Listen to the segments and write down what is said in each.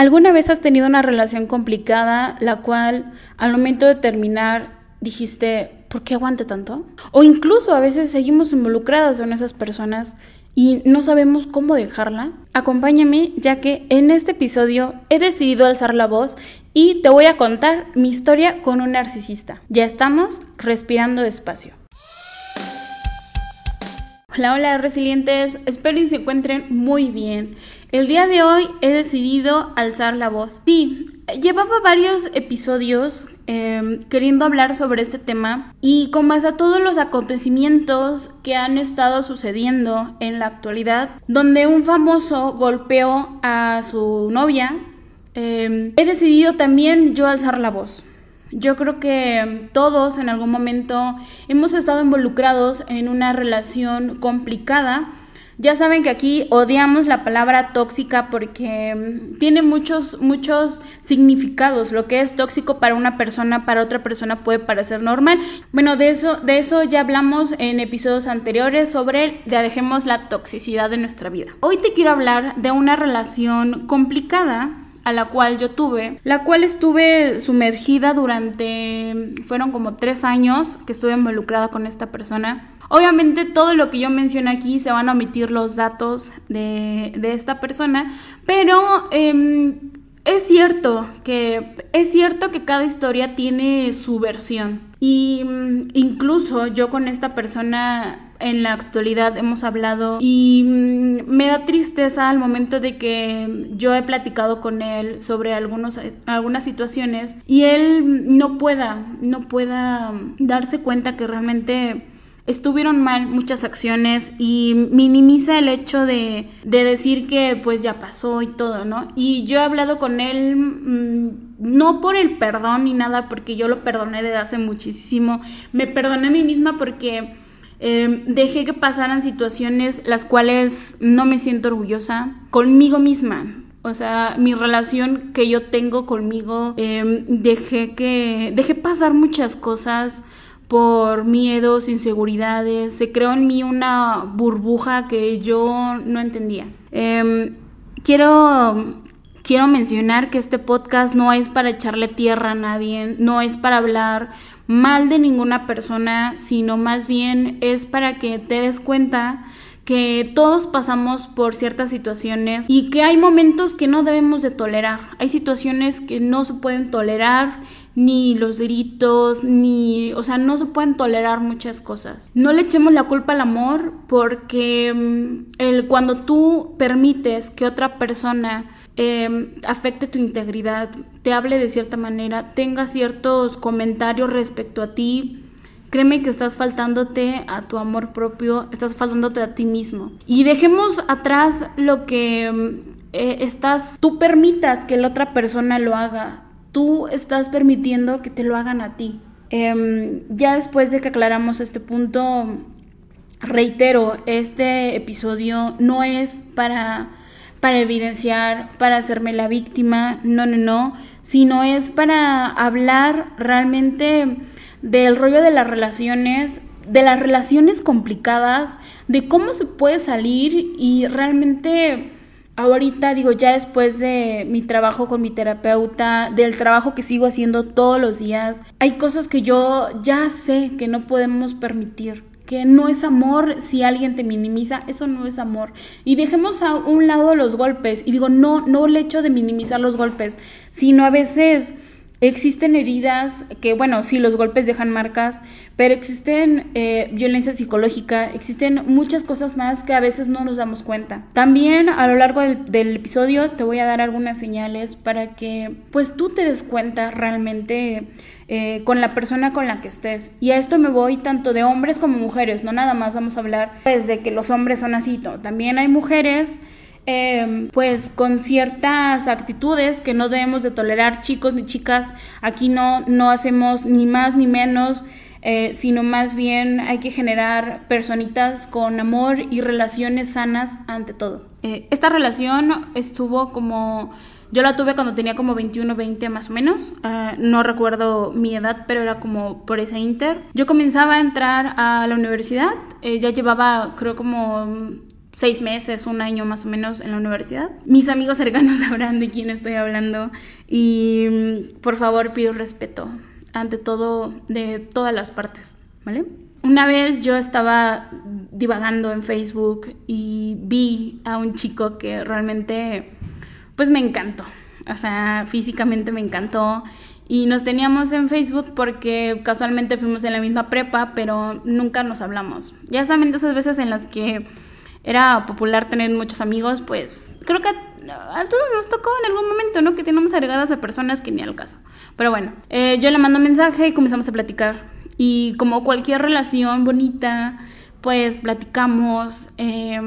¿Alguna vez has tenido una relación complicada la cual al momento de terminar dijiste, ¿por qué aguante tanto? O incluso a veces seguimos involucradas en esas personas y no sabemos cómo dejarla. Acompáñame ya que en este episodio he decidido alzar la voz y te voy a contar mi historia con un narcisista. Ya estamos respirando despacio. Hola, hola resilientes, espero que se encuentren muy bien. El día de hoy he decidido alzar la voz. Sí, llevaba varios episodios em, queriendo hablar sobre este tema y con base a todos los acontecimientos que han estado sucediendo en la actualidad, donde un famoso golpeó a su novia, em, he decidido también yo alzar la voz. Yo creo que todos en algún momento hemos estado involucrados en una relación complicada. Ya saben que aquí odiamos la palabra tóxica porque tiene muchos, muchos significados. Lo que es tóxico para una persona, para otra persona puede parecer normal. Bueno, de eso, de eso ya hablamos en episodios anteriores sobre ya dejemos la toxicidad de nuestra vida. Hoy te quiero hablar de una relación complicada a la cual yo tuve, la cual estuve sumergida durante, fueron como tres años que estuve involucrada con esta persona. Obviamente todo lo que yo menciono aquí se van a omitir los datos de, de esta persona, pero eh, es cierto que es cierto que cada historia tiene su versión. Y mm, incluso yo con esta persona en la actualidad hemos hablado y mm, me da tristeza al momento de que yo he platicado con él sobre algunos, algunas situaciones y él no pueda, no pueda darse cuenta que realmente estuvieron mal muchas acciones y minimiza el hecho de, de, decir que pues ya pasó y todo, ¿no? Y yo he hablado con él mmm, no por el perdón ni nada, porque yo lo perdoné desde hace muchísimo, me perdoné a mí misma porque eh, dejé que pasaran situaciones las cuales no me siento orgullosa conmigo misma. O sea, mi relación que yo tengo conmigo, eh, dejé que, dejé pasar muchas cosas por miedos, inseguridades, se creó en mí una burbuja que yo no entendía. Eh, quiero, quiero mencionar que este podcast no es para echarle tierra a nadie, no es para hablar mal de ninguna persona, sino más bien es para que te des cuenta que todos pasamos por ciertas situaciones y que hay momentos que no debemos de tolerar. Hay situaciones que no se pueden tolerar, ni los gritos, ni, o sea, no se pueden tolerar muchas cosas. No le echemos la culpa al amor porque mm, el, cuando tú permites que otra persona eh, afecte tu integridad, te hable de cierta manera, tenga ciertos comentarios respecto a ti, Créeme que estás faltándote a tu amor propio, estás faltándote a ti mismo. Y dejemos atrás lo que eh, estás, tú permitas que la otra persona lo haga. Tú estás permitiendo que te lo hagan a ti. Eh, ya después de que aclaramos este punto, reitero, este episodio no es para para evidenciar, para hacerme la víctima, no, no, no, sino es para hablar realmente del rollo de las relaciones, de las relaciones complicadas, de cómo se puede salir y realmente ahorita digo ya después de mi trabajo con mi terapeuta, del trabajo que sigo haciendo todos los días, hay cosas que yo ya sé que no podemos permitir que no es amor si alguien te minimiza, eso no es amor. Y dejemos a un lado los golpes. Y digo, no, no el hecho de minimizar los golpes, sino a veces Existen heridas que, bueno, sí, los golpes dejan marcas, pero existen eh, violencia psicológica, existen muchas cosas más que a veces no nos damos cuenta. También a lo largo del, episodio te voy a dar algunas señales para que pues tú te des cuenta realmente eh, con la persona con la que estés. Y a esto me voy tanto de hombres como mujeres, no nada más vamos a hablar pues, de que los hombres son así, también hay mujeres eh, pues con ciertas actitudes que no debemos de tolerar chicos ni chicas aquí no no hacemos ni más ni menos eh, sino más bien hay que generar personitas con amor y relaciones sanas ante todo eh, esta relación estuvo como yo la tuve cuando tenía como 21, 20 más o menos. Uh, no recuerdo mi edad, pero era como por ese inter. Yo comenzaba a entrar a la universidad. Eh, ya llevaba, creo, como seis meses, un año más o menos en la universidad. Mis amigos cercanos sabrán de quién estoy hablando y mm, por favor pido respeto ante todo de todas las partes, ¿vale? Una vez yo estaba divagando en Facebook y vi a un chico que realmente pues me encantó, o sea, físicamente me encantó y nos teníamos en Facebook porque casualmente fuimos en la misma prepa, pero nunca nos hablamos. Ya saben de esas veces en las que era popular tener muchos amigos, pues creo que a, todos nos tocó en algún momento, ¿no? Que tenemos agregadas a personas que ni al caso. Pero bueno, eh, yo le mando un mensaje y comenzamos a platicar. Y como cualquier relación bonita, pues platicamos. Eh,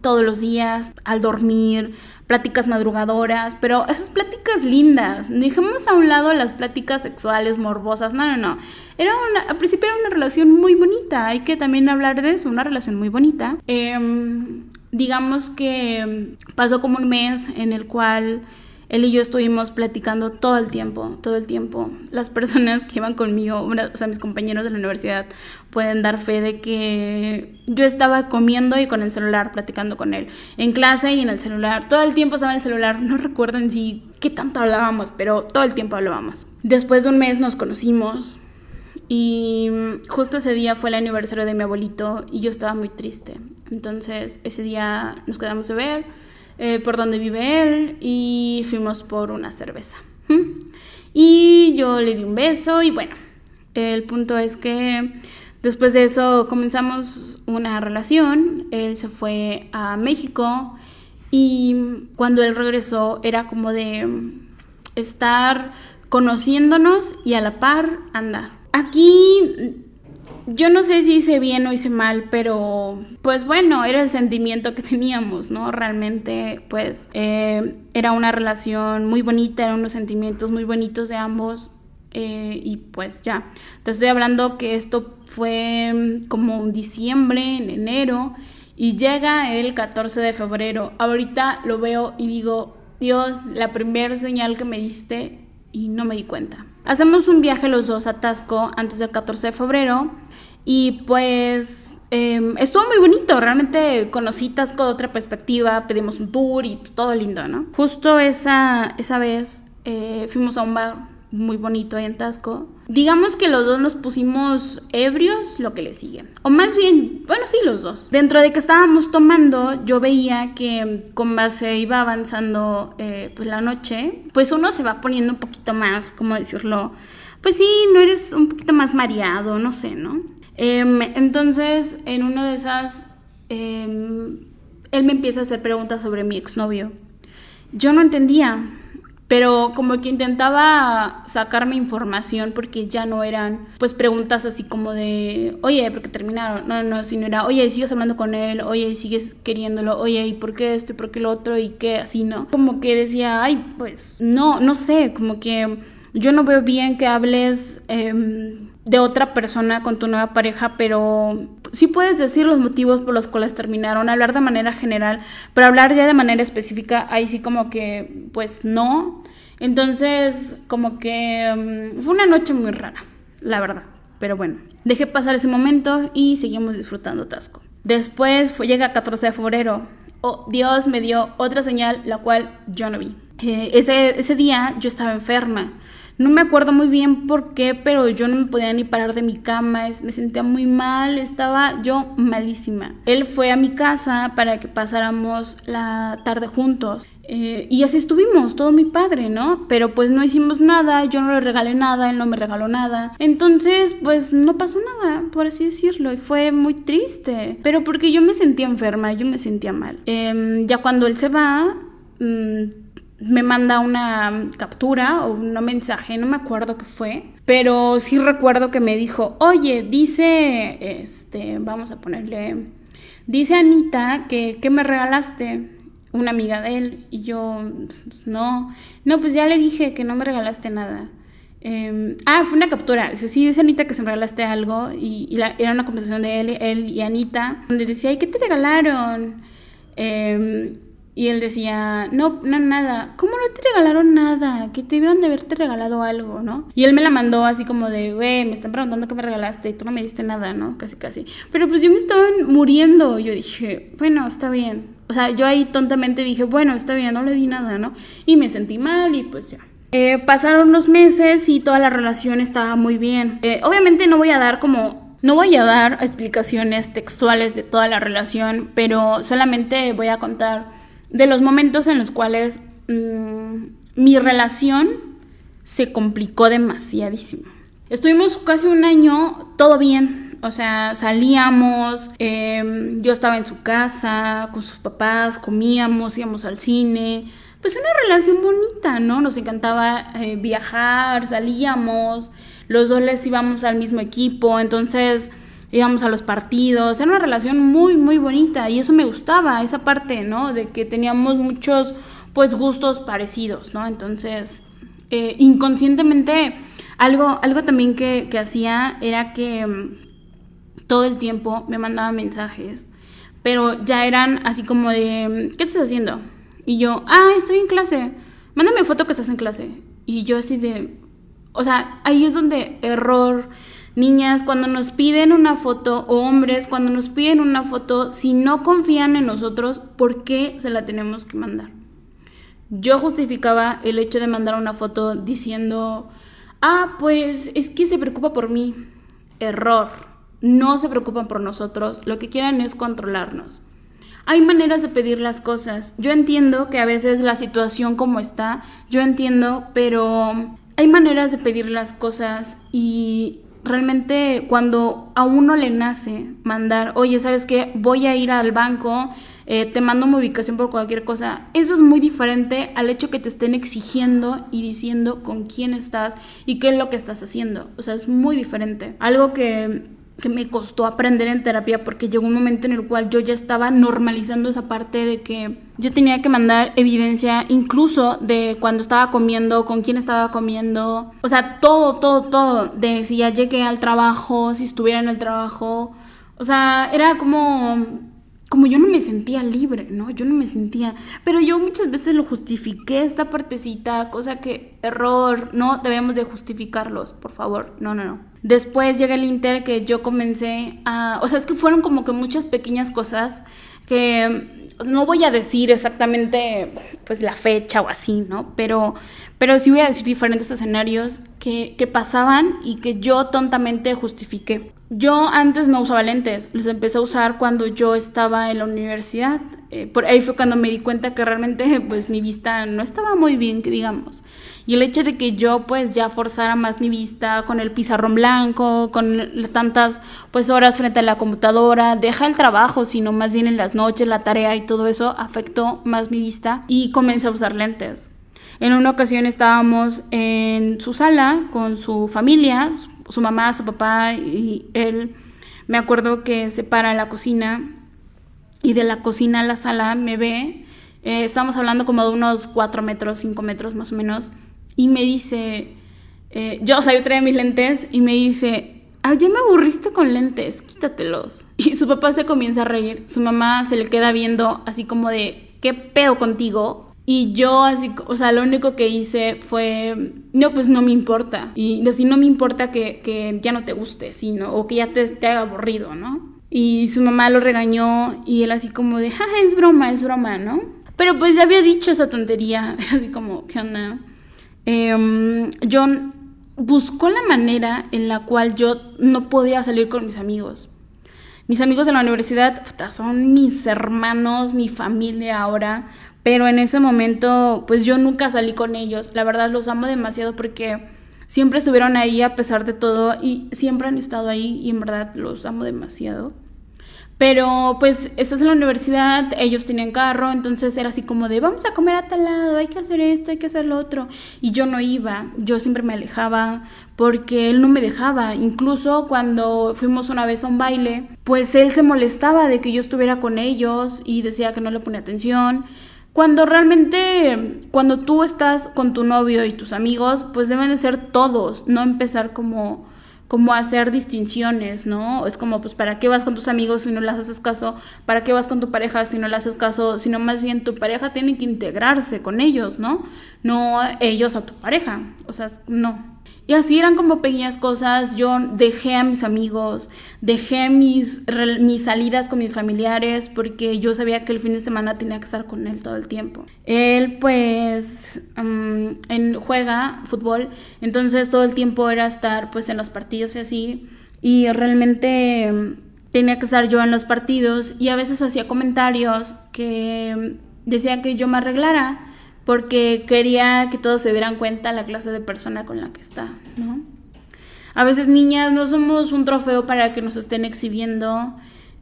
todos los días, al dormir, pláticas madrugadoras, pero esas pláticas lindas. Dejemos a un lado las pláticas sexuales, morbosas, no, no, no. Era una, al principio era una relación muy bonita, hay que también hablar de eso, una relación muy bonita. Em, digamos que pasó como un mes en el cual él y yo estuvimos platicando todo el tiempo, todo el tiempo. Las personas que iban conmigo, o sea, mis compañeros de la universidad, pueden dar fe de que yo estaba comiendo y con el celular platicando con él. En clase y en el celular. Todo el tiempo estaba en el celular. No recuerdo en sí qué tanto hablábamos, pero todo el tiempo hablábamos. Después de un mes nos conocimos. Y justo ese día fue el aniversario de mi abuelito y yo estaba muy triste. Entonces ese día nos quedamos a ver eh, por donde vive él y fuimos por una cerveza. Y yo le di un beso y bueno, el punto es que después de eso comenzamos una relación, él se fue a México y cuando él regresó era como de estar conociéndonos y a la par andar. Aquí yo no sé si hice bien o hice mal, pero pues bueno, era el sentimiento que teníamos, ¿no? Realmente, pues eh, era una relación muy bonita, eran unos sentimientos muy bonitos de ambos. Eh, y pues ya, te estoy hablando que esto fue mm, como un diciembre, en enero, y llega el 14 de febrero. Ahorita lo veo y digo, Dios, la primera señal que me diste y no me di cuenta. Hacemos un viaje los dos a Tasco antes del 14 de febrero y pues em, estuvo muy bonito, realmente conocí Tasco de otra perspectiva, pedimos un tour y todo lindo, ¿no? Justo esa, esa vez eh, fuimos a un bar muy bonito ahí en Tasco. Digamos que los dos nos pusimos ebrios, lo que le sigue. O más bien, bueno, sí, los dos. Dentro de que estábamos tomando, yo veía que con base iba avanzando eh, pues la noche, pues uno se va poniendo un poquito más, ¿cómo decirlo? Pues sí, no eres un poquito más mareado, no sé, ¿no? Em, entonces, en una de esas, em, él me empieza a hacer preguntas sobre mi exnovio. Yo no entendía, pero como que intentaba sacarme información porque ya no eran pues preguntas así como de, oye, ¿por qué terminaron? No, no, sino era, oye, ¿sigues hablando con él? Oye, ¿sigues queriéndolo? Oye, ¿y por qué esto y por qué lo otro? ¿Y qué? Así, ¿no? Como que decía, ay, pues no, no sé, como que yo no veo bien que hables em, de otra persona con tu nueva pareja, pero sí puedes decir los motivos por los cuales terminaron, hablar de manera general, pero hablar ya de manera específica, ahí sí como que, pues no. Entonces, como que mm, fue una noche muy rara, la verdad. Pero bueno, dejé pasar ese momento y seguimos disfrutando Tasco. Después fue, llega 14 de febrero. Oh, Dios me dio otra señal, la cual yo no vi. Eh, ese, ese día yo estaba enferma. No me acuerdo muy bien por qué, pero yo no me podía ni parar de mi cama, me sentía muy mal, estaba yo malísima. Él fue a mi casa para que pasáramos la tarde juntos. Eh, y así estuvimos, todo mi padre, ¿no? Pero pues no hicimos nada, yo no le regalé nada, él no me regaló nada. Entonces, pues no pasó nada, por así decirlo, y fue muy triste. Pero porque yo me sentía enferma, yo me sentía mal. Em, ya cuando él se va... Mmm, me manda una captura o un mensaje, no me acuerdo qué fue, pero sí recuerdo que me dijo, oye, dice, este, vamos a ponerle, dice Anita que, que me regalaste una amiga de él y yo, no, no, pues ya le dije que no me regalaste nada. Em, ah, fue una captura. Dice, sí, dice Anita que se me regalaste algo. Y, era una conversación de él, él y Anita, donde decía, ¿y qué te regalaron? Eh, Y él decía, no, no, nada. ¿Cómo no te regalaron nada? Que te debieron de haberte regalado algo, ¿no? Y él me la mandó así como de, güey, me están preguntando qué me regalaste y tú no me diste nada, ¿no? Casi, casi. Pero pues yo me estaba muriendo. Yo dije, bueno, está bien. O sea, yo ahí tontamente dije, bueno, está bien, no le di nada, ¿no? Y me sentí mal y pues ya. Eh, pasaron unos meses y toda la relación estaba muy bien. Eh, obviamente no voy a dar como no voy a dar explicaciones textuales de toda la relación, pero solamente voy a contar de los momentos en los cuales mm, mi relación se complicó demasiadísimo. Estuvimos casi un año todo bien, o sea, salíamos, em, yo estaba en su casa con sus papás, comíamos, íbamos al cine, pues una relación bonita, ¿no? Nos encantaba eh, viajar, salíamos, los dos les íbamos al mismo equipo, entonces íbamos a los partidos, era una relación muy, muy bonita y eso me gustaba, esa parte, ¿no? De que teníamos muchos, pues, gustos parecidos, ¿no? Entonces, eh, inconscientemente, algo, algo también que, que hacía era que mm, todo el tiempo me mandaba mensajes, pero ya eran así como de, ¿qué estás haciendo? Y yo, ah, estoy en clase, mándame foto que estás en clase. Y yo así de, o sea, ahí es donde error Niñas, cuando nos piden una foto, o hombres, cuando nos piden una foto, si no confían en nosotros, ¿por qué se la tenemos que mandar? Yo justificaba el hecho de mandar una foto diciendo, ah, pues es que se preocupa por mí. Error. No se preocupan por nosotros, lo que quieren es controlarnos. Hay maneras de pedir las cosas. Yo entiendo que a veces la situación como está, yo entiendo, pero hay maneras de pedir las cosas y realmente cuando a uno le nace mandar, oye, ¿sabes qué? Voy a ir al banco, eh, te mando mi ubicación por cualquier cosa, eso es muy diferente al hecho que te estén exigiendo y diciendo con quién estás y qué es lo que estás haciendo. O sea, es muy diferente. Algo que que me costó aprender en terapia porque llegó un momento en el cual yo ya estaba normalizando esa parte de que yo tenía que mandar evidencia incluso de cuando estaba comiendo, con quién estaba comiendo, o sea, todo, todo, todo, de si ya llegué al trabajo, si estuviera en el trabajo, o sea, era como como yo no me sentía libre, ¿no? Yo no me sentía, pero yo muchas veces lo justifiqué esta partecita, cosa que error, no debemos de justificarlos, por favor, no, no, no. Después llega el Inter que yo comencé a, o sea, es que fueron como que muchas pequeñas cosas que no voy a decir exactamente pues la fecha o así, ¿no? Pero, pero sí voy a decir diferentes escenarios que, que pasaban y que yo tontamente justifiqué. Yo antes no usaba lentes, los empecé a usar cuando yo estaba en la universidad. Eh, por ahí fue cuando me di cuenta que realmente pues mi vista no estaba muy bien, digamos. Y el hecho de que yo pues ya forzara más mi vista con el pizarrón blanco, con tantas pues horas frente a la computadora, deja el trabajo, sino más bien en las noches, la tarea y todo eso afectó más mi vista y comencé a usar lentes. En una ocasión estábamos en su sala con su familia, su mamá, su papá y él. Me acuerdo que se para a la cocina y de la cocina a la sala me ve. Eh, estamos hablando como de unos 4 metros, 5 metros más o menos. Y me dice, eh, yo, o sea, yo traía mis lentes y me dice, ah, ya me aburriste con lentes, quítatelos. Y su papá se comienza a reír. Su mamá se le queda viendo así como de, ¿qué pedo contigo? Y yo así, o sea, lo único que hice fue, no, pues no me importa. Y así no me importa que, que ya no te guste, sino, o que ya te, te haga aburrido, ¿no? Y su mamá lo regañó y él así como de, jaja, es broma, es broma, ¿no? Pero pues ya había dicho esa tontería, así como, ¿qué onda? Eh, John buscó la manera en la cual yo no podía salir con mis amigos. Mis amigos de la universidad son mis hermanos, mi familia ahora, pero en ese momento pues yo nunca salí con ellos. La verdad los amo demasiado porque siempre estuvieron ahí a pesar de todo y siempre han estado ahí y en verdad los amo demasiado. Pero pues estás en la universidad, ellos tenían carro, entonces era así como de vamos a comer a tal lado, hay que hacer esto, hay que hacer lo otro. Y yo no iba, yo siempre me alejaba porque él no me dejaba. Incluso cuando fuimos una vez a un baile, pues él se molestaba de que yo estuviera con ellos y decía que no le ponía atención. Cuando realmente, cuando tú estás con tu novio y tus amigos, pues deben de ser todos, no empezar como como hacer distinciones, ¿no? Es como, pues, ¿para qué vas con tus amigos si no les haces caso? ¿Para qué vas con tu pareja si no le haces caso? Sino más bien tu pareja tiene que integrarse con ellos, ¿no? No ellos a tu pareja, o sea, no. Y así eran como pequeñas cosas. Yo dejé a mis amigos, dejé mis, mis salidas con mis familiares porque yo sabía que el fin de semana tenía que estar con él todo el tiempo. Él pues en, juega fútbol, entonces todo el tiempo era estar pues en los partidos y así. Y realmente tenía que estar yo en los partidos y a veces hacía comentarios que decía que yo me arreglara porque quería que todos se dieran cuenta la clase de persona con la que está, ¿no? A veces niñas no somos un trofeo para que nos estén exhibiendo,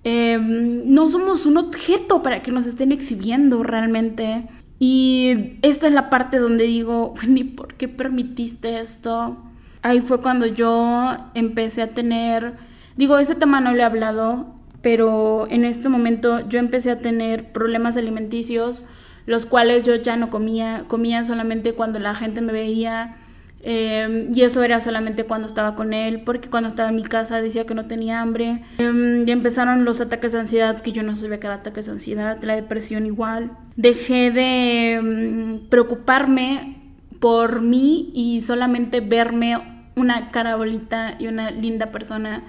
em, no somos un objeto para que nos estén exhibiendo realmente. Y esta es la parte donde digo, Wendy, ¿por qué permitiste esto? Ahí fue cuando yo empecé a tener, digo, ese tema no le he hablado, pero en este momento yo empecé a tener problemas alimenticios los cuales yo ya no comía, comía solamente cuando la gente me veía em, y eso era solamente cuando estaba con él, porque cuando estaba en mi casa decía que no tenía hambre. Em, y empezaron los ataques de ansiedad, que yo no sabía que era ataques de ansiedad, la depresión igual. Dejé de em, preocuparme por mí y solamente verme una cara bonita y una linda persona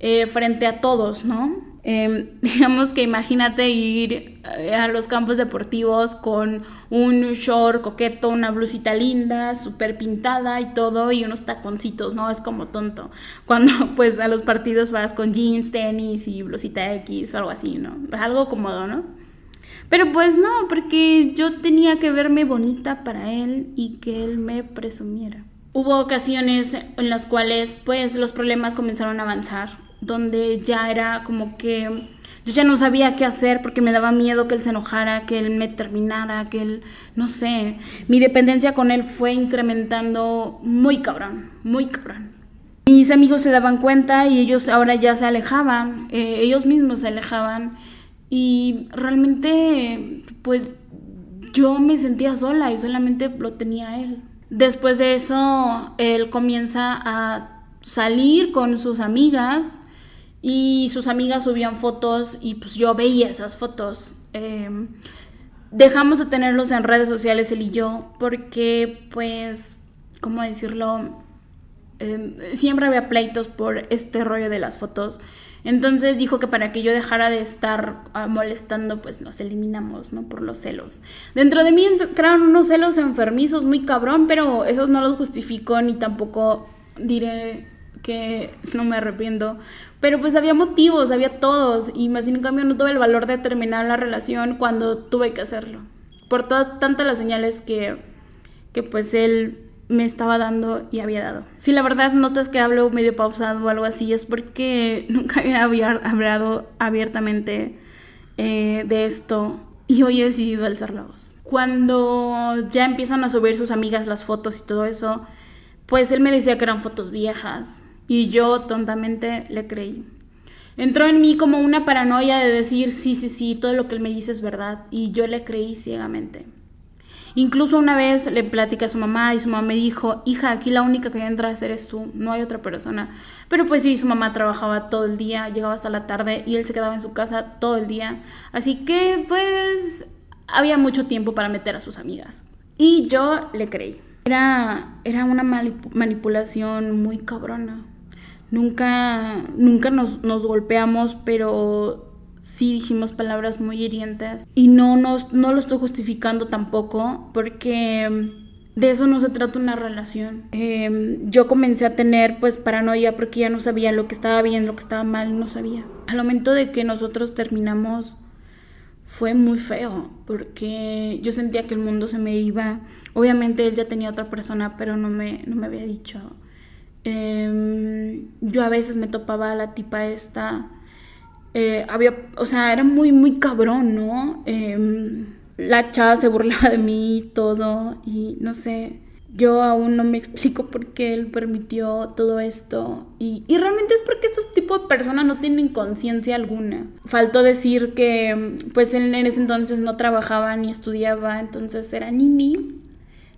eh, frente a todos, ¿no? Em, digamos que imagínate ir eh, a los campos deportivos con un short coqueto, una blusita linda, súper pintada y todo, y unos taconcitos, ¿no? Es como tonto. Cuando pues a los partidos vas con jeans, tenis y blusita X o algo así, ¿no? Algo cómodo, ¿no? Pero pues no, porque yo tenía que verme bonita para él y que él me presumiera. Hubo ocasiones en las cuales pues los problemas comenzaron a avanzar donde ya era como que yo ya no sabía qué hacer porque me daba miedo que él se enojara, que él me terminara, que él, no sé, mi dependencia con él fue incrementando muy cabrón, muy cabrón. Mis amigos se daban cuenta y ellos ahora ya se alejaban, eh, ellos mismos se alejaban y realmente pues yo me sentía sola y solamente lo tenía él. Después de eso, él comienza a salir con sus amigas y sus amigas subían fotos y pues yo veía esas fotos. Em, dejamos de tenerlos en redes sociales él y yo porque pues, ¿cómo decirlo? Em, siempre había pleitos por este rollo de las fotos. Entonces dijo que para que yo dejara de estar ah, molestando, pues nos eliminamos, ¿no? Por los celos. Dentro de mí crearon unos celos enfermizos muy cabrón, pero esos no los justifico ni tampoco diré que no me arrepiento. Pero pues había motivos, había todos. Y más sin cambio no tuve el valor de terminar la relación cuando tuve que hacerlo. Por todas tantas las señales que, que pues él me estaba dando y había dado. Si la verdad notas que hablo medio pausado o algo así, es porque nunca había hablado abiertamente eh, de esto y hoy he decidido alzar la voz. Cuando ya empiezan a subir sus amigas las fotos y todo eso, pues él me decía que eran fotos viejas, y yo tontamente le creí. Entró en mí como una paranoia de decir, sí, sí, sí, todo lo que él me dice es verdad. Y yo le creí ciegamente. Incluso una vez le platicé a su mamá y su mamá me dijo, hija, aquí la única que entra a ser eres tú, no hay otra persona. Pero pues sí, su mamá trabajaba todo el día, llegaba hasta la tarde y él se quedaba en su casa todo el día. Así que pues había mucho tiempo para meter a sus amigas. Y yo le creí. Era, era una manipulación muy cabrona. Nunca, nunca nos, golpeamos, pero sí dijimos palabras muy hirientes. Y no, no lo estoy justificando tampoco, porque de eso no se trata una relación. Em, yo comencé a tener pues paranoia porque ya no sabía lo que estaba bien, lo que estaba mal, no sabía. Al momento de que nosotros terminamos fue muy feo porque yo sentía que el mundo se me iba. Obviamente él ya tenía otra persona, pero no me, no me había dicho. Em, yo a veces me topaba a la tipa esta. Eh, había, o sea, era muy, muy cabrón, ¿no? Em, la chava se burlaba de mí y todo, y no sé. Yo aún no me explico por qué él permitió todo esto. Y, y realmente es porque este tipo de personas no tienen conciencia alguna. Faltó decir que, pues, él en ese entonces no trabajaba ni estudiaba, entonces era nini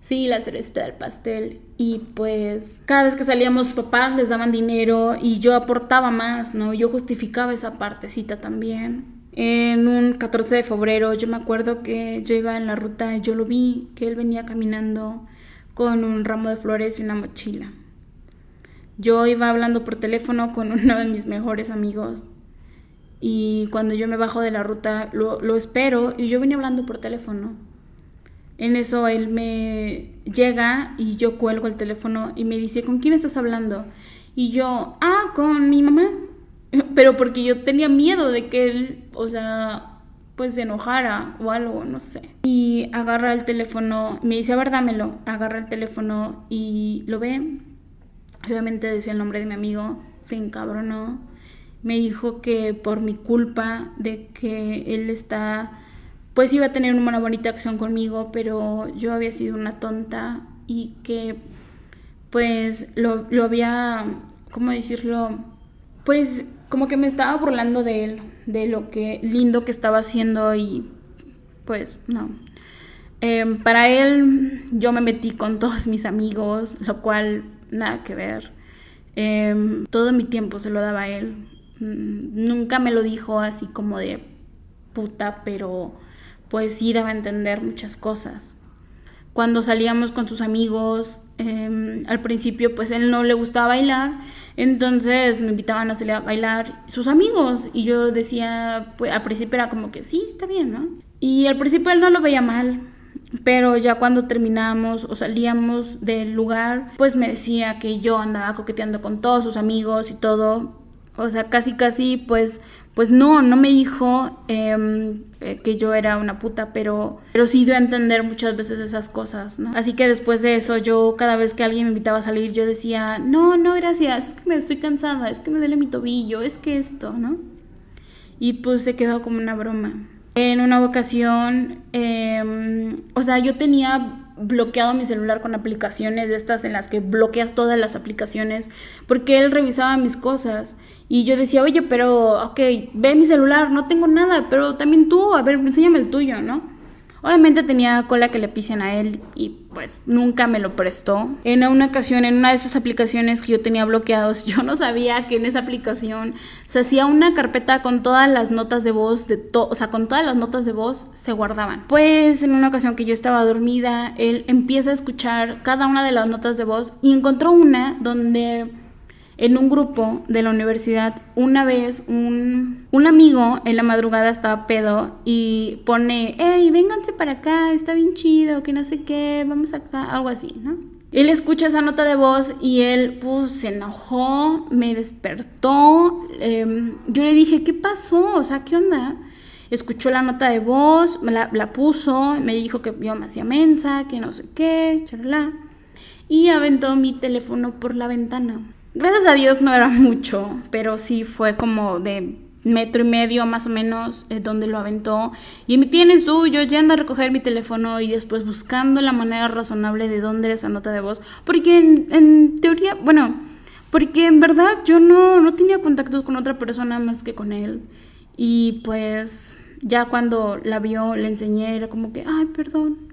Sí, la cerecita del pastel. Y pues cada vez que salíamos papás les daban dinero y yo aportaba más, ¿no? Yo justificaba esa partecita también. En un 14 de febrero yo me acuerdo que yo iba en la ruta y yo lo vi, que él venía caminando con un ramo de flores y una mochila. Yo iba hablando por teléfono con uno de mis mejores amigos y cuando yo me bajo de la ruta lo, lo espero y yo venía hablando por teléfono en eso él me llega y yo cuelgo el teléfono y me dice, ¿con quién estás hablando? Y yo, ah, con mi mamá. Pero porque yo tenía miedo de que él, o sea, pues se enojara o algo, no sé. Y agarra el teléfono, me dice, a ver, dámelo. Agarra el teléfono y lo ve. Obviamente decía el nombre de mi amigo, se encabronó. Me dijo que por mi culpa de que él está pues iba a tener una bonita acción conmigo, pero yo había sido una tonta y que pues lo, lo había, ¿cómo decirlo? Pues como que me estaba burlando de él, de lo que lindo que estaba haciendo y pues no. Em, para él yo me metí con todos mis amigos, lo cual nada que ver. Em, todo mi tiempo se lo daba a él. Mm, nunca me lo dijo así como de puta, pero pues sí daba a entender muchas cosas. Cuando salíamos con sus amigos, em, al principio pues él no le gustaba bailar, entonces me invitaban a salir a bailar sus amigos y yo decía, pues al principio era como que sí, está bien, ¿no? Y al principio él no lo veía mal, pero ya cuando terminamos o salíamos del lugar, pues me decía que yo andaba coqueteando con todos sus amigos y todo. O sea, casi casi pues pues no, no me dijo em, eh, que yo era una puta, pero, pero sí dio a entender muchas veces esas cosas, ¿no? Así que después de eso, yo cada vez que alguien me invitaba a salir, yo decía, no, no, gracias, es que me estoy cansada, es que me duele mi tobillo, es que esto, ¿no? Y pues se quedó como una broma. En una ocasión, em, o sea, yo tenía bloqueado mi celular con aplicaciones de estas en las que bloqueas todas las aplicaciones porque él revisaba mis cosas y yo decía, oye, pero, ok, ve mi celular, no tengo nada, pero también tú, a ver, enséñame el tuyo, ¿no? Obviamente tenía cola que le pisen a él y pues nunca me lo prestó. En una ocasión, en una de esas aplicaciones que yo tenía bloqueados, yo no sabía que en esa aplicación se hacía una carpeta con todas las notas de voz de todo, o sea, con todas las notas de voz se guardaban. Pues en una ocasión que yo estaba dormida, él empieza a escuchar cada una de las notas de voz y encontró una donde en un grupo de la universidad, una vez un, un, amigo en la madrugada estaba pedo y pone, hey, vénganse para acá, está bien chido, que no sé qué, vamos acá, algo así, ¿no? Él escucha esa nota de voz y él pues se enojó, me despertó, em, yo le dije, ¿qué pasó? O sea, ¿qué onda? Escuchó la nota de voz, la, la puso, me dijo que yo me hacía mensa, que no sé qué, charla, y aventó mi teléfono por la ventana. Gracias a Dios no era mucho, pero sí fue como de metro y medio más o menos eh, donde lo aventó. Y me tiene suyo yendo a recoger mi teléfono y después buscando la manera razonable de dónde era esa nota de voz. Porque en, teoría bueno porque en verdad yo no, no tenía contactos con otra persona más que con él. Y pues ya cuando la vio le enseñé era como que ay perdón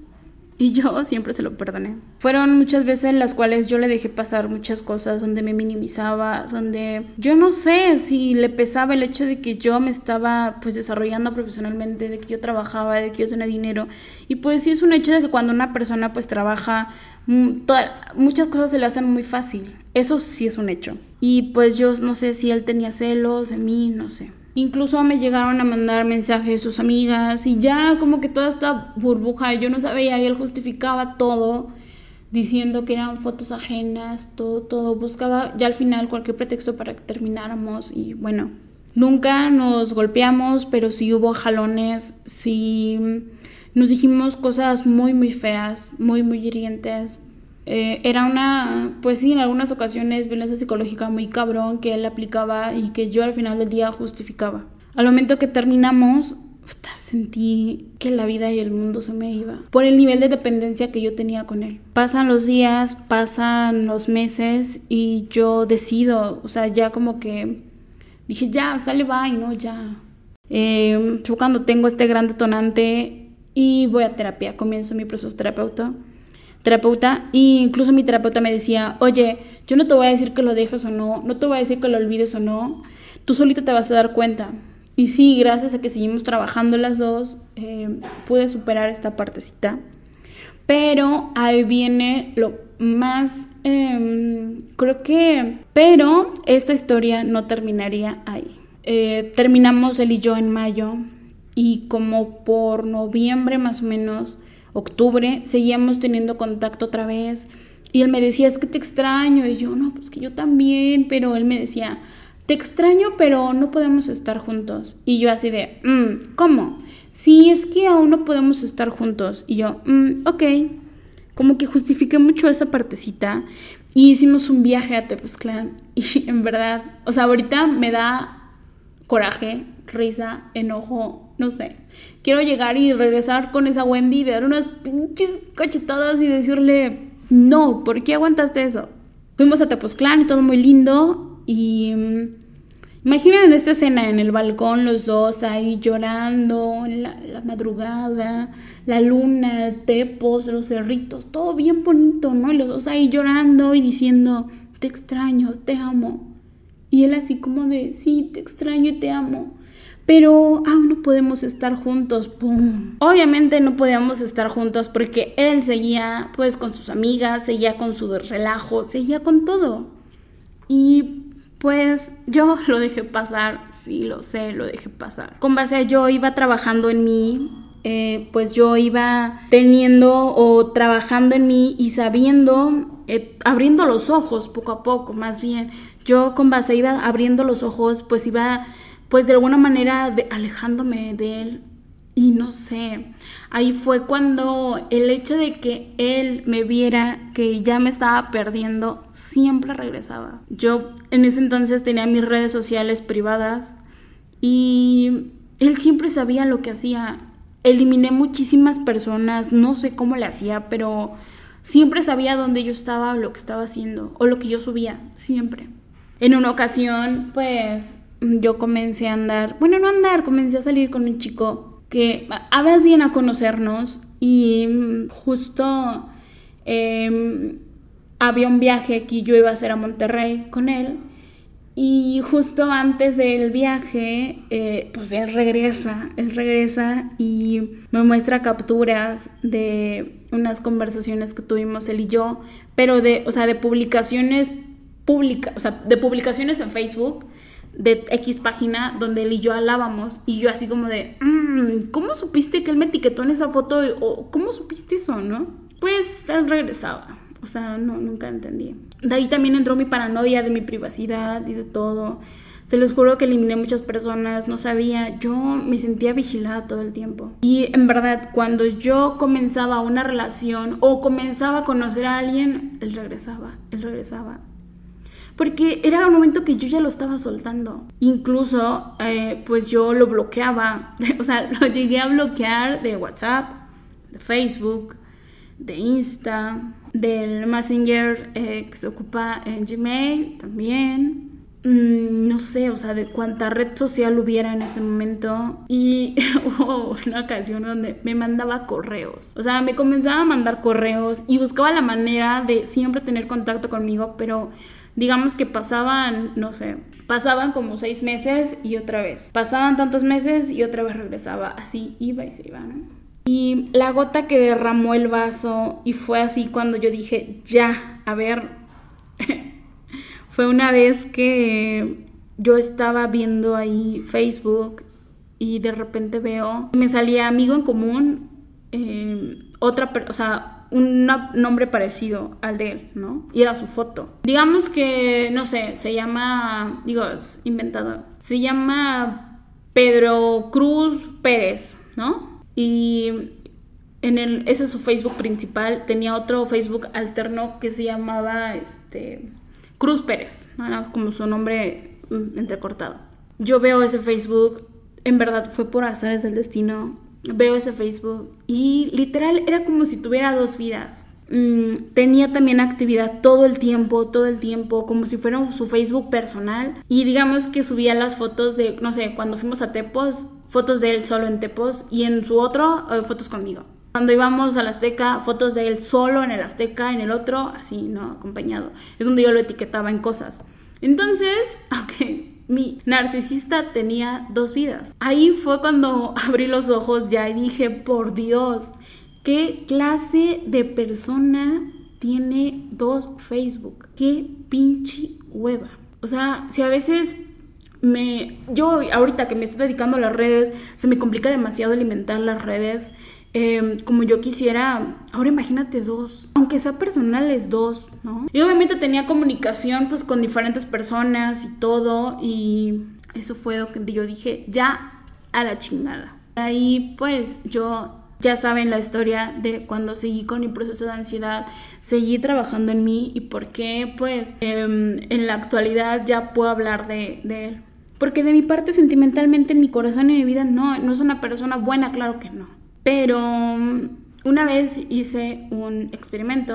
y yo siempre se lo perdoné. Fueron muchas veces las cuales yo le dejé pasar muchas cosas, donde me minimizaba, donde yo no sé si le pesaba el hecho de que yo me estaba pues desarrollando profesionalmente, de que yo trabajaba, de que yo tenía dinero. Y pues sí es un hecho de que cuando una persona pues trabaja, mm, muchas cosas se le hacen muy fácil. Eso sí es un hecho. Y pues yo no sé si él tenía celos de mí, no sé. Incluso me llegaron a mandar mensajes sus amigas y ya como que toda esta burbuja, yo no sabía y él justificaba todo diciendo que eran fotos ajenas, todo, todo, buscaba ya al final cualquier pretexto para que termináramos y bueno, nunca nos golpeamos, pero sí hubo jalones, sí nos dijimos cosas muy, muy feas, muy, muy hirientes, eh, era una, pues sí, en algunas ocasiones violencia psicológica muy cabrón que él aplicaba y que yo al final del día justificaba. Al momento que terminamos, sentí que la vida y el mundo se me iba por el nivel de dependencia que yo tenía con él. Pasan los días, pasan los meses y yo decido, o sea, ya como que dije, ya, sale, bye, ¿no? Ya. Eh, cuando tengo este gran detonante y voy a terapia, comienzo mi proceso terapeuta terapeuta y incluso mi terapeuta me decía, oye, yo no te voy a decir que lo dejes o no, no te voy a decir que lo olvides o no, tú solita te vas a dar cuenta. Y sí, gracias a que seguimos trabajando las dos, eh, pude superar esta partecita. Pero ahí viene lo más, em, creo que, pero esta historia no terminaría ahí. Eh, terminamos él y yo en mayo y como por noviembre más o menos, octubre, seguíamos teniendo contacto otra vez. Y él me decía, es que te extraño. Y yo, no, pues que yo también. Pero él me decía, te extraño, pero no podemos estar juntos. Y yo así de, mm, ¿cómo? Sí, es que aún no podemos estar juntos. Y yo, mm, ok. Como que justifiqué mucho esa partecita. Y hicimos un viaje a Tepoztlán. Y en verdad, o sea, ahorita me da coraje, risa, enojo, no sé. Quiero llegar y regresar con esa Wendy y dar unas pinches cachetadas y decirle, no, ¿por qué aguantaste eso? Fuimos a Tepoztlán y todo muy lindo y mm, imaginen esta escena en el balcón, los dos ahí llorando, la, la madrugada, la luna, tepos, los cerritos, todo bien bonito, ¿no? Y los dos ahí llorando y diciendo, te extraño, te amo. Y él así como de, sí, te extraño y te amo. Pero aún no podemos estar juntos. ¡Pum! Obviamente no podíamos estar juntos porque él seguía pues con sus amigas, seguía con su relajo, seguía con todo. Y pues yo lo dejé pasar, sí, lo sé, lo dejé pasar. Con base a yo iba trabajando en mí, eh, pues yo iba teniendo o trabajando en mí y sabiendo, eh, abriendo los ojos poco a poco, más bien. Yo con base iba abriendo los ojos, pues iba, pues de alguna manera alejándome de él. Y no sé, ahí fue cuando el hecho de que él me viera que ya me estaba perdiendo, siempre regresaba. Yo en ese entonces tenía mis redes sociales privadas y él siempre sabía lo que hacía. Eliminé muchísimas personas, no sé cómo le hacía, pero siempre sabía dónde yo estaba o lo que estaba haciendo o lo que yo subía, siempre. En una ocasión, pues yo comencé a andar, bueno, no andar, comencé a salir con un chico que veces viene a conocernos y justo eh, había un viaje que yo iba a hacer a Monterrey con él y justo antes del viaje, eh, pues él regresa, él regresa y me muestra capturas de unas conversaciones que tuvimos él y yo, pero de, o sea, de publicaciones públicas, o sea, de publicaciones en Facebook de X página donde él y yo hablábamos y yo así como de, mm, ¿cómo supiste que él me etiquetó en esa foto? ¿O cómo supiste eso, no? Pues él regresaba o sea, no, nunca entendí. De ahí también entró mi paranoia de mi privacidad y de todo. Se los juro que eliminé muchas personas, no sabía, yo me sentía vigilada todo el tiempo. Y en verdad, cuando yo comenzaba una relación o comenzaba a conocer a alguien, él regresaba, él regresaba. Porque era un momento que yo ya lo estaba soltando. Incluso, eh, pues yo lo bloqueaba, o sea, lo llegué a bloquear de WhatsApp, de Facebook, de Insta, del Messenger eh, que se ocupa en Gmail también. Mm, no sé, o sea, de cuánta red social hubiera en ese momento. Y hubo una ocasión donde me mandaba correos. O sea, me comenzaba a mandar correos y buscaba la manera de siempre tener contacto conmigo, pero digamos que pasaban, no sé, pasaban como seis meses y otra vez. Pasaban tantos meses y otra vez regresaba. Así iba y se iba, ¿no? Y la gota que derramó el vaso y fue así cuando yo dije, ya, a ver, fue una vez que yo estaba viendo ahí Facebook y de repente veo, me salía amigo en común, eh, otra, o sea, un nombre parecido al de él, ¿no? Y era su foto. Digamos que, no sé, se llama, digo, es inventado, se llama Pedro Cruz Pérez, ¿no? Y en el, ese es su Facebook principal. Tenía otro Facebook alterno que se llamaba este, Cruz Pérez, como su nombre mm, entrecortado. Yo veo ese Facebook, en verdad fue por azares del destino. Veo ese Facebook y literal era como si tuviera dos vidas. Mm, tenía también actividad todo el tiempo, todo el tiempo, como si fuera su Facebook personal. Y digamos que subía las fotos de, no sé, cuando fuimos a Tepos, fotos de él solo en Tepos y en su otro, eh, fotos conmigo. Cuando íbamos al Azteca, fotos de él solo en el Azteca, en el otro, así, ¿no? Acompañado. Es donde yo lo etiquetaba en cosas. Entonces, ok, mi narcisista tenía dos vidas. Ahí fue cuando abrí los ojos ya y dije, por Dios, ¿qué clase de persona tiene dos Facebook? ¿Qué pinche hueva? O sea, si a veces me... Yo ahorita que me estoy dedicando a las redes, se me complica demasiado alimentar las redes Em, como yo quisiera. Ahora imagínate dos, aunque sea personales, dos, ¿no? Y obviamente tenía comunicación pues con diferentes personas y todo, y eso fue lo que yo dije, ya a la chingada. Ahí pues yo ya saben la historia de cuando seguí con mi proceso de ansiedad, seguí trabajando en mí y por qué, pues, em, en la actualidad ya puedo hablar de, de, él. Porque de mi parte, sentimentalmente, en mi corazón y en mi vida, no, no es una persona buena, claro que no. Pero mm, una vez hice un experimento.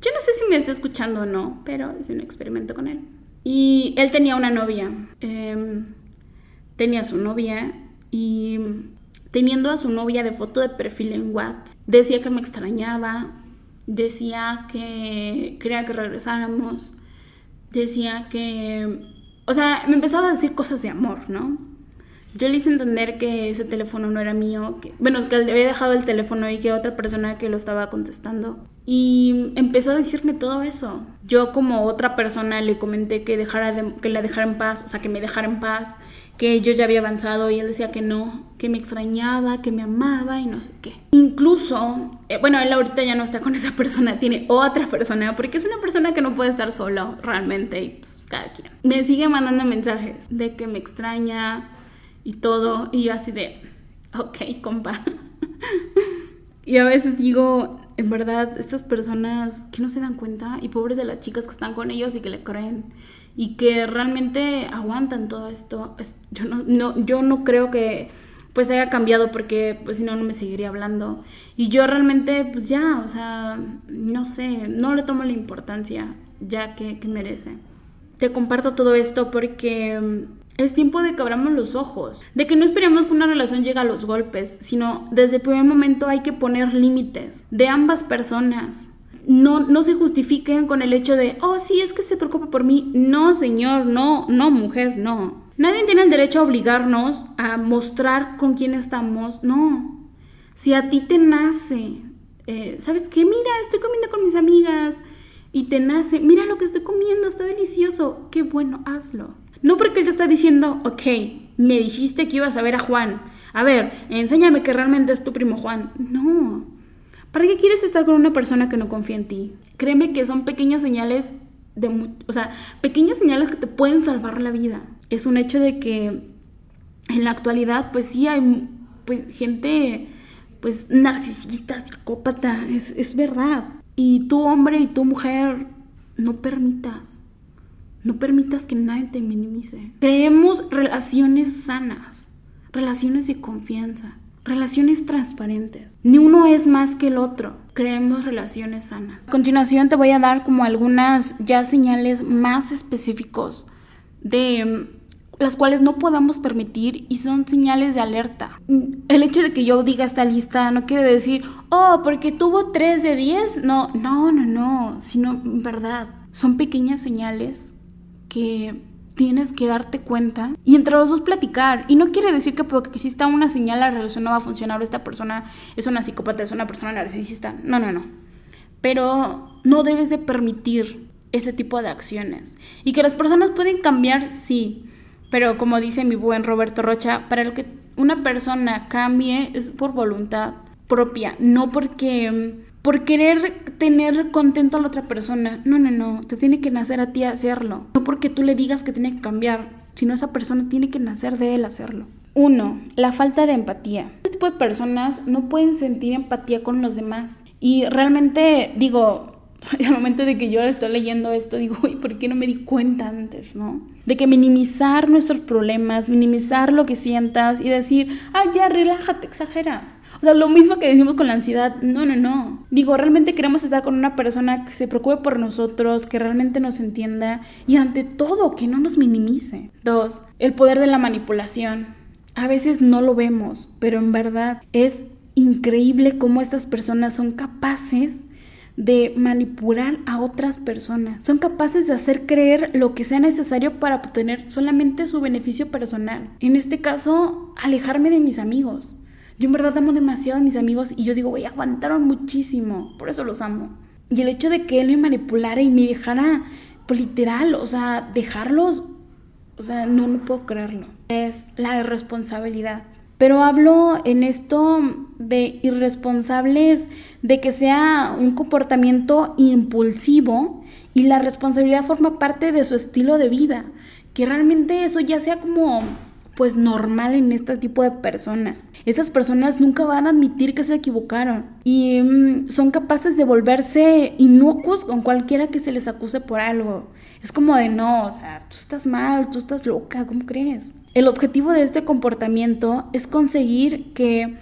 Yo no sé si me está escuchando o no, pero hice un experimento con él. Y él tenía una novia. Em, tenía su novia y teniendo a su novia de foto de perfil en WhatsApp, decía que me extrañaba, decía que quería que regresáramos, decía que... O sea, me empezaba a decir cosas de amor, ¿no? Yo le hice entender que ese teléfono no era mío, que, bueno, que había dejado el teléfono y que otra persona que lo estaba contestando. Y empezó a decirme todo eso. Yo como otra persona le comenté que, dejara que la dejara en paz, o sea, que me dejara en paz, que yo ya había avanzado y él decía que no, que me extrañaba, que me amaba y no sé qué. Incluso, eh, bueno, él ahorita ya no está con esa persona, tiene otra persona, porque es una persona que no puede estar solo realmente y pues cada quien. Me sigue mandando mensajes de que me extraña, y todo, y yo así de, ok, compa. y a veces digo, en verdad, estas personas que no se dan cuenta, y pobres de las chicas que están con ellos y que le creen, y que realmente aguantan todo esto, yo, no, no, yo no creo que pues haya cambiado porque pues si no no me seguiría hablando y yo realmente pues ya o sea no sé no le tomo la importancia ya que, que merece te comparto todo esto porque es tiempo de que abramos los ojos, de que no esperemos que una relación llegue a los golpes, sino desde el primer momento hay que poner límites de ambas personas. No, no se justifiquen con el hecho de, oh, sí, es que se preocupa por mí. No, señor, no, no, mujer, no. Nadie tiene el derecho a obligarnos a mostrar con quién estamos, no. Si a ti te nace, eh, ¿sabes qué? Mira, estoy comiendo con mis amigas y te nace, mira lo que estoy comiendo, está delicioso, qué bueno, hazlo. No porque él te está diciendo, ok, me dijiste que ibas a ver a Juan. A ver, enséñame que realmente es tu primo Juan. No. ¿Para qué quieres estar con una persona que no confía en ti? Créeme que son pequeñas señales de, o sea, pequeñas señales que te pueden salvar la vida. Es un hecho de que en la actualidad, pues sí hay pues, gente, pues narcisista, psicópata, es, es verdad. Y tú hombre y tú mujer, no permitas no permitas que nadie te minimice. Creemos relaciones sanas, relaciones de confianza, relaciones transparentes. Ni uno es más que el otro. Creemos relaciones sanas. A continuación te voy a dar como algunas ya señales más específicos de mm, las cuales no podamos permitir y son señales de alerta. Mm, el hecho de que yo diga esta lista no quiere decir, oh, porque tuvo 3 de 10. No, no, no, no, sino verdad. Son pequeñas señales que tienes que darte cuenta y entre los dos platicar. Y no quiere decir que porque exista una señal la relación no va a funcionar o esta persona es una psicópata, es una persona narcisista. No, no, no. Pero no debes de permitir ese tipo de acciones. Y que las personas pueden cambiar, sí. Pero como dice mi buen Roberto Rocha, para el que una persona cambie es por voluntad propia, no porque por querer tener contento a la otra persona. No, no, no, te tiene que nacer a ti hacerlo. No porque tú le digas que tiene que cambiar, sino esa persona tiene que nacer de él hacerlo. Uno, la falta de empatía. Este tipo de personas no pueden sentir empatía con los demás. Y realmente, digo, al momento de que yo estoy leyendo esto, digo, uy, ¿por qué no me di cuenta antes, no? De que minimizar nuestros problemas, minimizar lo que sientas y decir, ah, ya, relájate, exageras. O sea, lo mismo que decimos con la ansiedad, no, no, no. Digo, realmente queremos estar con una persona que se preocupe por nosotros, que realmente nos entienda y ante todo que no nos minimice. Dos, el poder de la manipulación. A veces no lo vemos, pero en verdad es increíble cómo estas personas son capaces de manipular a otras personas. Son capaces de hacer creer lo que sea necesario para obtener solamente su beneficio personal. En este caso, alejarme de mis amigos. Yo en verdad amo demasiado a mis amigos y yo digo, güey, aguantaron muchísimo, por eso los amo. Y el hecho de que él me manipulara y me dejara, pues literal, o sea, dejarlos, o sea, no, no puedo creerlo. Es la irresponsabilidad. Pero hablo en esto de irresponsables, de que sea un comportamiento impulsivo y la responsabilidad forma parte de su estilo de vida. Que realmente eso ya sea como pues normal en este tipo de personas. Esas personas nunca van a admitir que se equivocaron y mm, son capaces de volverse inocuos con cualquiera que se les acuse por algo. Es como de no, o sea, tú estás mal, tú estás loca, ¿cómo crees? El objetivo de este comportamiento es conseguir que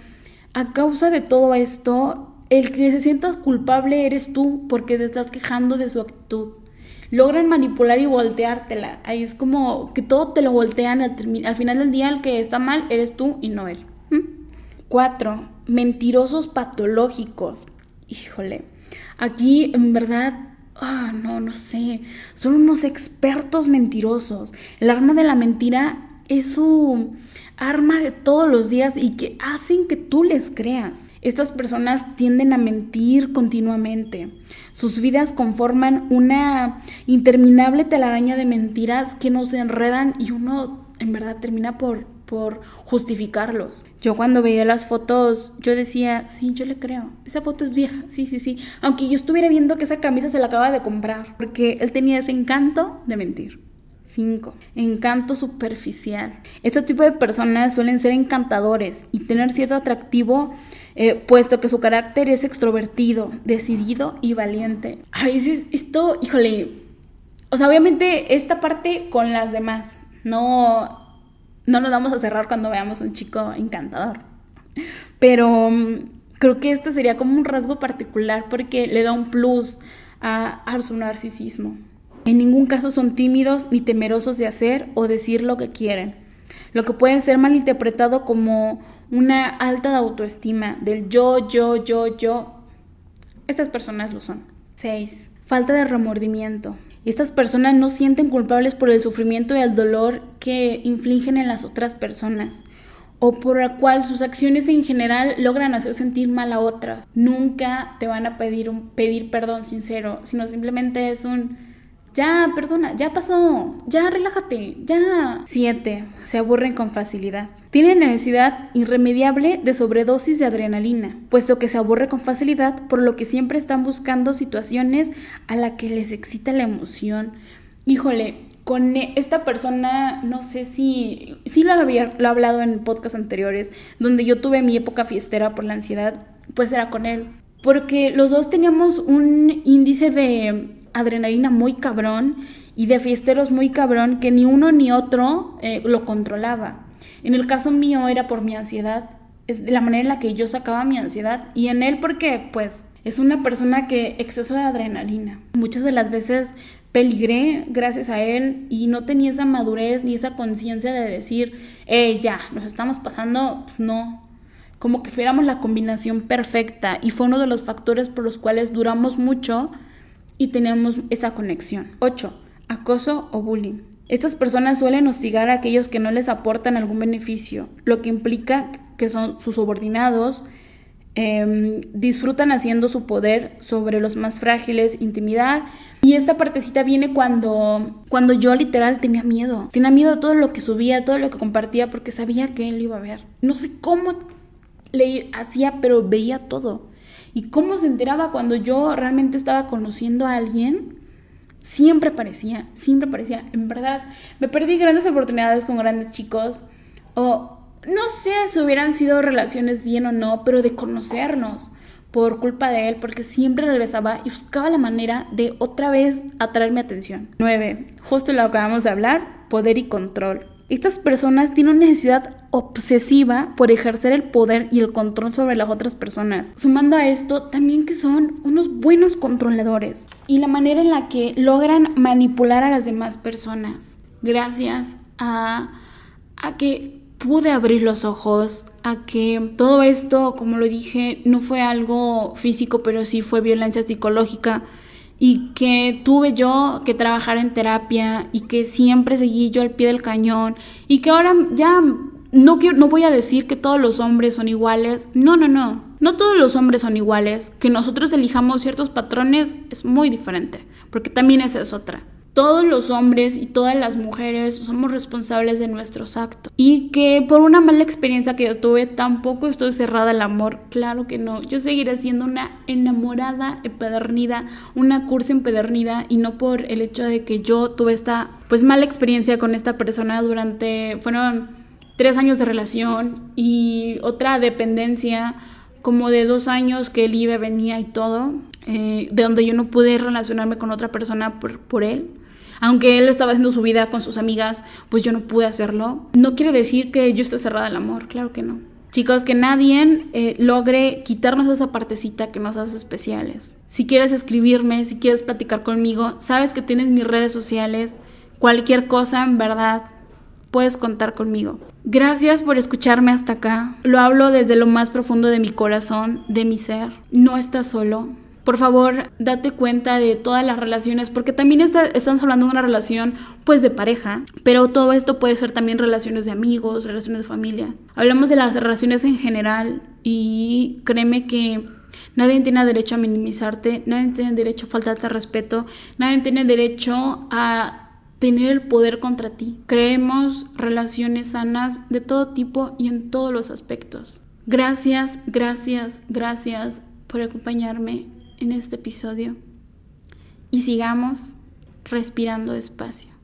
a causa de todo esto, el que se sienta culpable eres tú porque te estás quejando de su actitud. Logran manipular y volteártela. Ahí es como que todo te lo voltean al, al final del día el que está mal eres tú y no él. ¿Mm? Cuatro, mentirosos patológicos. Híjole, aquí en verdad Ah, no, no sé. Son unos expertos mentirosos. El arma de la mentira es su arma de todos los días y que hacen que tú les creas. Estas personas tienden a mentir continuamente. Sus vidas conforman una interminable telaraña de mentiras que nos enredan y uno en verdad termina por, por justificarlos. Yo cuando veía las fotos, yo decía, sí, yo le creo. Esa foto es vieja, sí, sí, sí. Aunque yo estuviera viendo que esa camisa se la acaba de comprar, porque él tenía ese encanto de mentir. 5. Encanto superficial. Este tipo de personas suelen ser encantadores y tener cierto atractivo, eh, puesto que su carácter es extrovertido, decidido y valiente. A veces esto, híjole, o sea, obviamente esta parte con las demás. No, no nos vamos a cerrar cuando veamos un chico encantador. Pero mm, creo que este sería como un rasgo particular porque le da un plus a, a su narcisismo. En ningún caso son tímidos ni temerosos de hacer o decir lo que quieren, lo que puede ser malinterpretado como una alta autoestima del yo, yo, yo, yo. Estas personas lo son. 6. Falta de remordimiento. Estas personas no sienten culpables por el sufrimiento y el dolor que infligen en las otras personas o por el cual sus acciones en general logran hacer sentir mal a otras. Nunca te van a pedir pedir perdón sincero, sino simplemente es un ya, perdona, ya pasó, ya relájate, ya. 7. Se aburren con facilidad. Tienen necesidad irremediable de sobredosis de adrenalina, puesto que se aburre con facilidad, por lo que siempre están buscando situaciones a la que les excita la emoción. Híjole, con esta persona, no sé si, sí lo había lo he hablado en podcasts anteriores, donde yo tuve mi época fiestera por la ansiedad, pues era con él. Porque los dos teníamos un índice de adrenalina muy cabrón y de fiesteros muy cabrón que ni uno ni otro eh, lo controlaba. En el caso mío era por mi ansiedad, la manera en la que yo sacaba mi ansiedad y en él porque pues es una persona que exceso de adrenalina. Muchas de las veces peligré gracias a él y no tenía esa madurez ni esa conciencia de decir, eh, ya, nos estamos pasando, pues, no. Como que fuéramos la combinación perfecta y fue uno de los factores por los cuales duramos mucho y tenemos esa conexión. 8. Acoso o bullying. Estas personas suelen hostigar a aquellos que no les aportan algún beneficio, lo que implica que son sus subordinados, em, disfrutan haciendo su poder sobre los más frágiles, intimidar. Y esta partecita viene cuando, cuando yo literal tenía miedo. Tenía miedo de todo lo que subía, todo lo que compartía, porque sabía que él iba a ver. No sé cómo le hacía, pero veía todo. Y cómo se enteraba cuando yo realmente estaba conociendo a alguien, siempre parecía, siempre parecía, en verdad, me perdí grandes oportunidades con grandes chicos, o no sé si hubieran sido relaciones bien o no, pero de conocernos por culpa de él, porque siempre regresaba y buscaba la manera de otra vez atraer mi atención. 9. Justo lo acabamos de hablar, poder y control. Estas personas tienen una necesidad obsesiva por ejercer el poder y el control sobre las otras personas. Sumando a esto, también que son unos buenos controladores y la manera en la que logran manipular a las demás personas. Gracias a, a que pude abrir los ojos a que todo esto, como lo dije, no fue algo físico, pero sí fue violencia psicológica y que tuve yo que trabajar en terapia y que siempre seguí yo al pie del cañón y que ahora ya no, quiero, no voy a decir que todos los hombres son iguales, no, no, no, no todos los hombres son iguales, que nosotros elijamos ciertos patrones es muy diferente, porque también esa es otra todos los hombres y todas las mujeres somos responsables de nuestros actos. Y que por una mala experiencia que yo tuve, tampoco estoy cerrada al amor. Claro que no. Yo seguiré siendo una enamorada empedernida, una cursa empedernida, y no por el hecho de que yo tuve esta, pues, mala experiencia con esta persona durante, fueron tres años de relación y otra dependencia como de dos años que él iba, venía y todo, eh, de donde yo no pude relacionarme con otra persona por, por él aunque él estaba haciendo su vida con sus amigas, pues yo no pude hacerlo. No quiere decir que yo esté cerrada al amor, claro que no. Chicos, que nadie eh, logre quitarnos esa partecita que nos hace especiales. Si quieres escribirme, si quieres platicar conmigo, sabes que tienes mis redes sociales. Cualquier cosa, en verdad, puedes contar conmigo. Gracias por escucharme hasta acá. Lo hablo desde lo más profundo de mi corazón, de mi ser. No estás solo por favor, date cuenta de todas las relaciones, porque también estamos hablando de una relación pues de pareja, pero todo esto puede ser también relaciones de amigos, relaciones de familia. Hablamos de las relaciones en general y créeme que nadie tiene derecho a minimizarte, nadie tiene derecho a faltarte respeto, nadie tiene derecho a tener el poder contra ti. Creemos relaciones sanas de todo tipo y en todos los aspectos. Gracias, gracias, gracias por acompañarme en este episodio y sigamos respirando despacio.